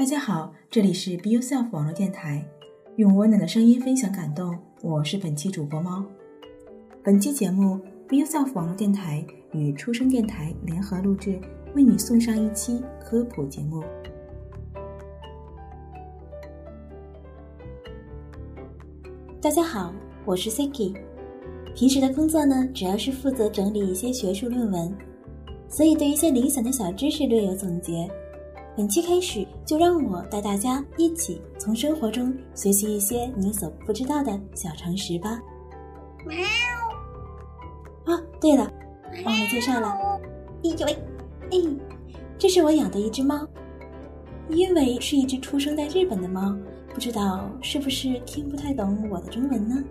大家好，这里是 B yourself 网络电台，用温暖的声音分享感动。我是本期主播猫。本期节目 B yourself 网络电台与初生电台联合录制，为你送上一期科普节目。大家好，我是 Siki。平时的工作呢，主要是负责整理一些学术论文，所以对一些零散的小知识略有总结。本期开始，就让我带大家一起从生活中学习一些你所不知道的小常识吧。喵！啊，对了，忘了介绍了。呦喂，哎，这是我养的一只猫。因为是一只出生在日本的猫，不知道是不是听不太懂我的中文呢？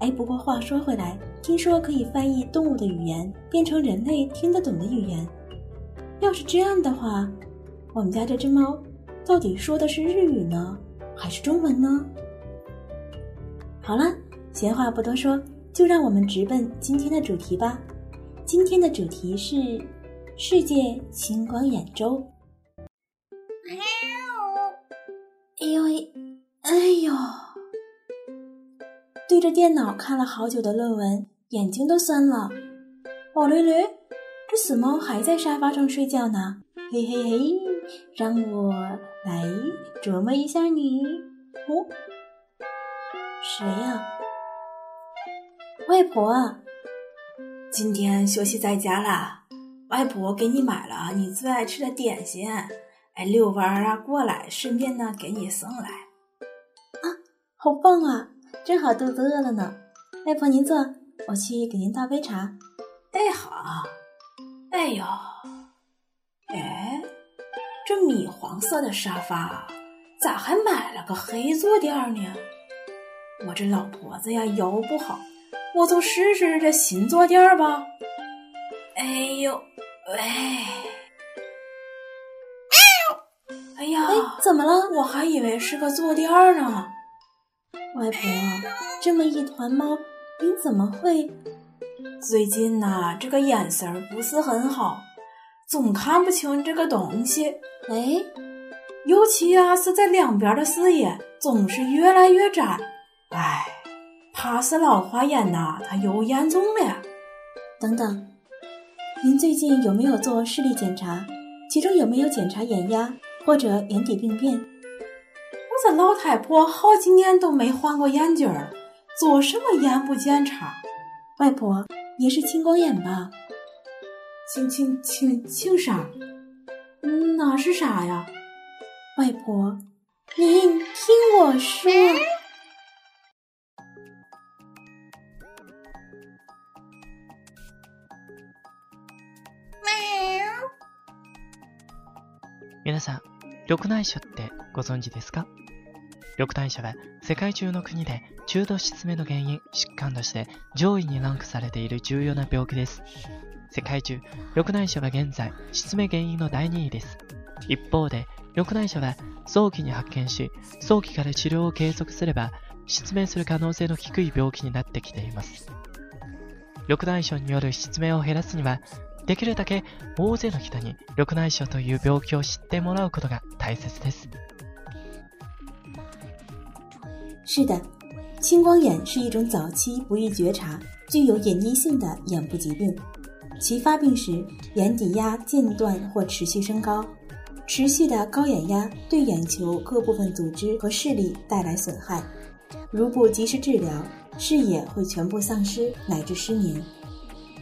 哎，不过话说回来，听说可以翻译动物的语言，变成人类听得懂的语言。要是这样的话。我们家这只猫，到底说的是日语呢，还是中文呢？好了，闲话不多说，就让我们直奔今天的主题吧。今天的主题是世界星光眼周。哎呦哎，哎呦！对着电脑看了好久的论文，眼睛都酸了。哦嘞嘞，这死猫还在沙发上睡觉呢。嘿嘿嘿，让我来琢磨一下你哦，谁呀？外婆，今天休息在家啦。外婆给你买了你最爱吃的点心，哎，遛弯儿啊过来，顺便呢给你送来。啊，好棒啊，正好肚子饿了呢。外婆您坐，我去给您倒杯茶。哎好，哎呦。哎，这米黄色的沙发咋还买了个黑坐垫呢？我这老婆子呀，腰不好，我就试试这新坐垫吧。哎呦，哎，哎呀，怎么了？我还以为是个坐垫呢。外婆，这么一团猫，你怎么会？最近呐，这个眼神儿不是很好。总看不清这个东西，哎，尤其呀是在两边的视野总是越来越窄，哎，怕是老花眼呐，它又严重了。等等，您最近有没有做视力检查？其中有没有检查眼压或者眼底病变？我这老太婆好几年都没换过眼镜儿，做什么眼部检查？外婆，你是青光眼吧？清清清清傻，哪是傻呀？外婆，您听我说。皆さん、緑内障ってご存知ですか緑内障は世界中の国で中度失明の原因疾患として上位にランクされている重要な病気です。世界中、緑内障は現在、失明原因の第2位です。一方で、緑内障は早期に発見し、早期から治療を継続すれば、失明する可能性の低い病気になってきています。緑内障による失明を減らすには、できるだけ大勢の人に緑内障という病気を知ってもらうことが大切です。是的，青光眼是一种早期不易觉察、具有隐匿性的眼部疾病。其发病时眼底压间断或持续升高，持续的高眼压对眼球各部分组织和视力带来损害，如不及时治疗，视野会全部丧失乃至失明。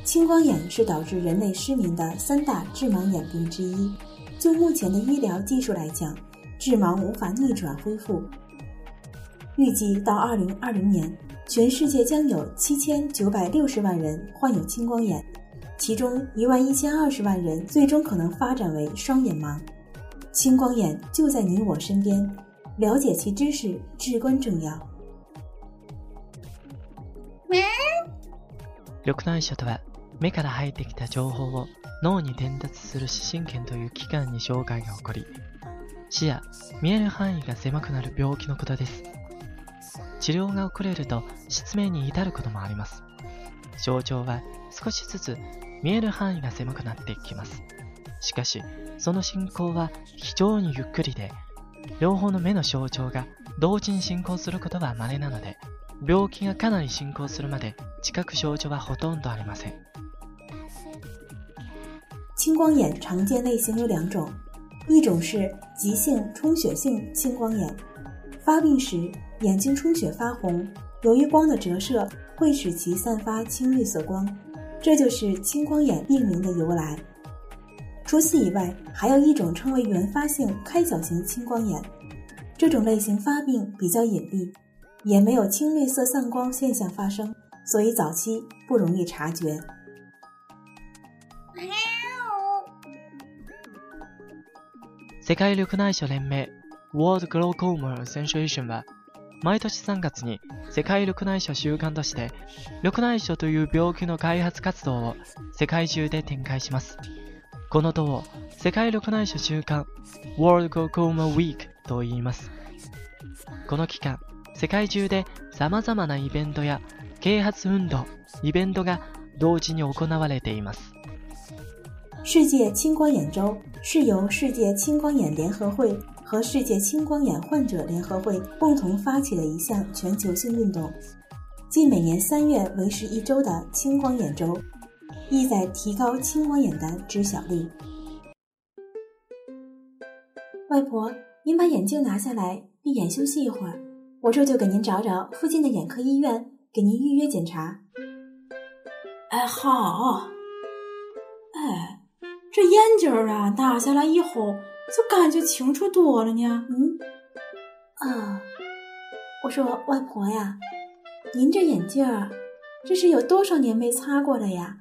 青光眼是导致人类失明的三大致盲眼病之一，就目前的医疗技术来讲，致盲无法逆转恢复。预计到二零二零年，全世界将有七千九百六十万人患有青光眼。其中一万一千二十万人最终可能发展为双眼盲，青光眼就在你我身边，了解其知识至关重要。緑内障とは、目から入ってきた情報を脳に伝達する視神経という器官に障害が起こり、視野、見える範囲が狭くなる病気のことです。治療が遅れると失明に至ることもあります。症状は少しずつ。見える範囲が狭くなっていきますしかしその進行は非常にゆっくりで両方の目の症状が同時に進行することは稀なので病気がかなり進行するまで近く症状はほとんどありません青光眼常見类型有两种，一种是急性充血性青光眼，发病时眼睛充血发红，由于光的折射会使其散发青绿色光。这就是青光眼病名的由来。除此以外，还有一种称为原发性开角型青光眼，这种类型发病比较隐蔽，也没有青绿色散光现象发生，所以早期不容易察觉。毎年3月に世界緑内障週間として緑内障という病気の開発活動を世界中で展開しますこの党を世界緑内障週間 World g o c o m a Week と言いますこの期間世界中で様々なイベントや啓発運動イベントが同時に行われています世界青光眼周是由世界青光眼联合会和世界青光眼患者联合会共同发起的一项全球性运动，即每年三月为时一周的青光眼周，意在提高青光眼的知晓率。外婆，您把眼镜拿下来，闭眼休息一会儿，我这就给您找找附近的眼科医院，给您预约检查。哎，好。哎，这眼镜儿啊，拿下来以后。就感觉清楚多了呢。嗯，啊，我说外婆呀，您这眼镜儿这是有多少年没擦过了呀？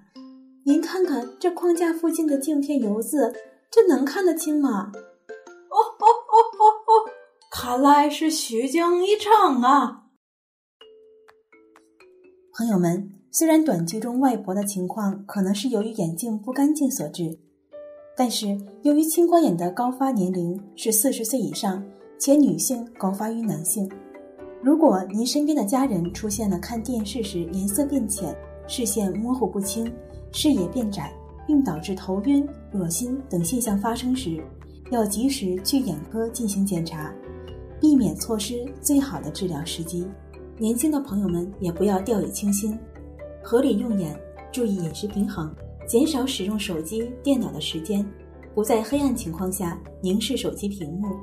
您看看这框架附近的镜片油渍，这能看得清吗？哦哦哦哦哦，看来是虚惊一场啊！朋友们，虽然短剧中外婆的情况可能是由于眼镜不干净所致。但是，由于青光眼的高发年龄是四十岁以上，且女性高发于男性。如果您身边的家人出现了看电视时颜色变浅、视线模糊不清、视野变窄，并导致头晕、恶心等现象发生时，要及时去眼科进行检查，避免错失最好的治疗时机。年轻的朋友们也不要掉以轻心，合理用眼，注意饮食平衡。减少使用手机、电脑的时间，不在黑暗情况下凝视手机屏幕，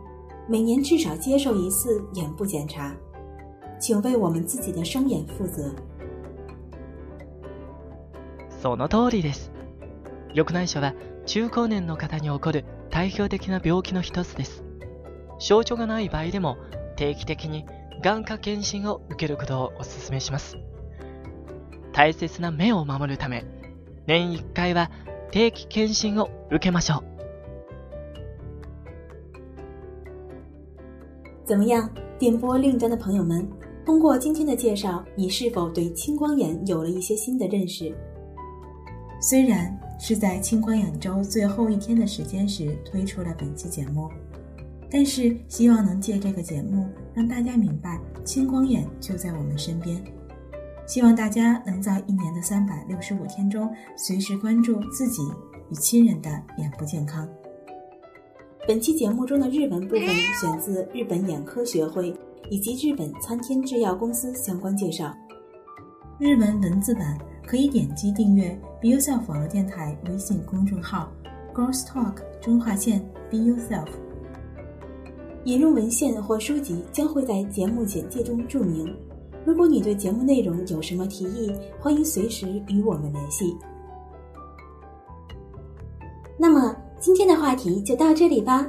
每年至少接受一次眼部检查，请为我们自己的双眼负责。その通りです。白内障は中高年の方に起こる代表的な病気の一つです。症状がない場合でも定期的に眼科検診を受けることをお勧めします。大切な目を守るため。年一回，は定期検診を受けましょう。怎么样，波另令端的朋友们？通过今天的介绍，你是否对青光眼有了一些新的认识？虽然是在青光眼周最后一天的时间时推出了本期节目，但是希望能借这个节目让大家明白青光眼就在我们身边。希望大家能在一年的三百六十五天中，随时关注自己与亲人的眼部健康。本期节目中的日文部分选自日本眼科学会以及日本参天制药公司相关介绍。日文文字版可以点击订阅 “Be Yourself” 网络电台微信公众号 “Girls Talk 中划线 Be Yourself”。引入文献或书籍将会在节目简介中注明。如果你对节目内容有什么提议，欢迎随时与我们联系。那么，今天的话题就到这里吧。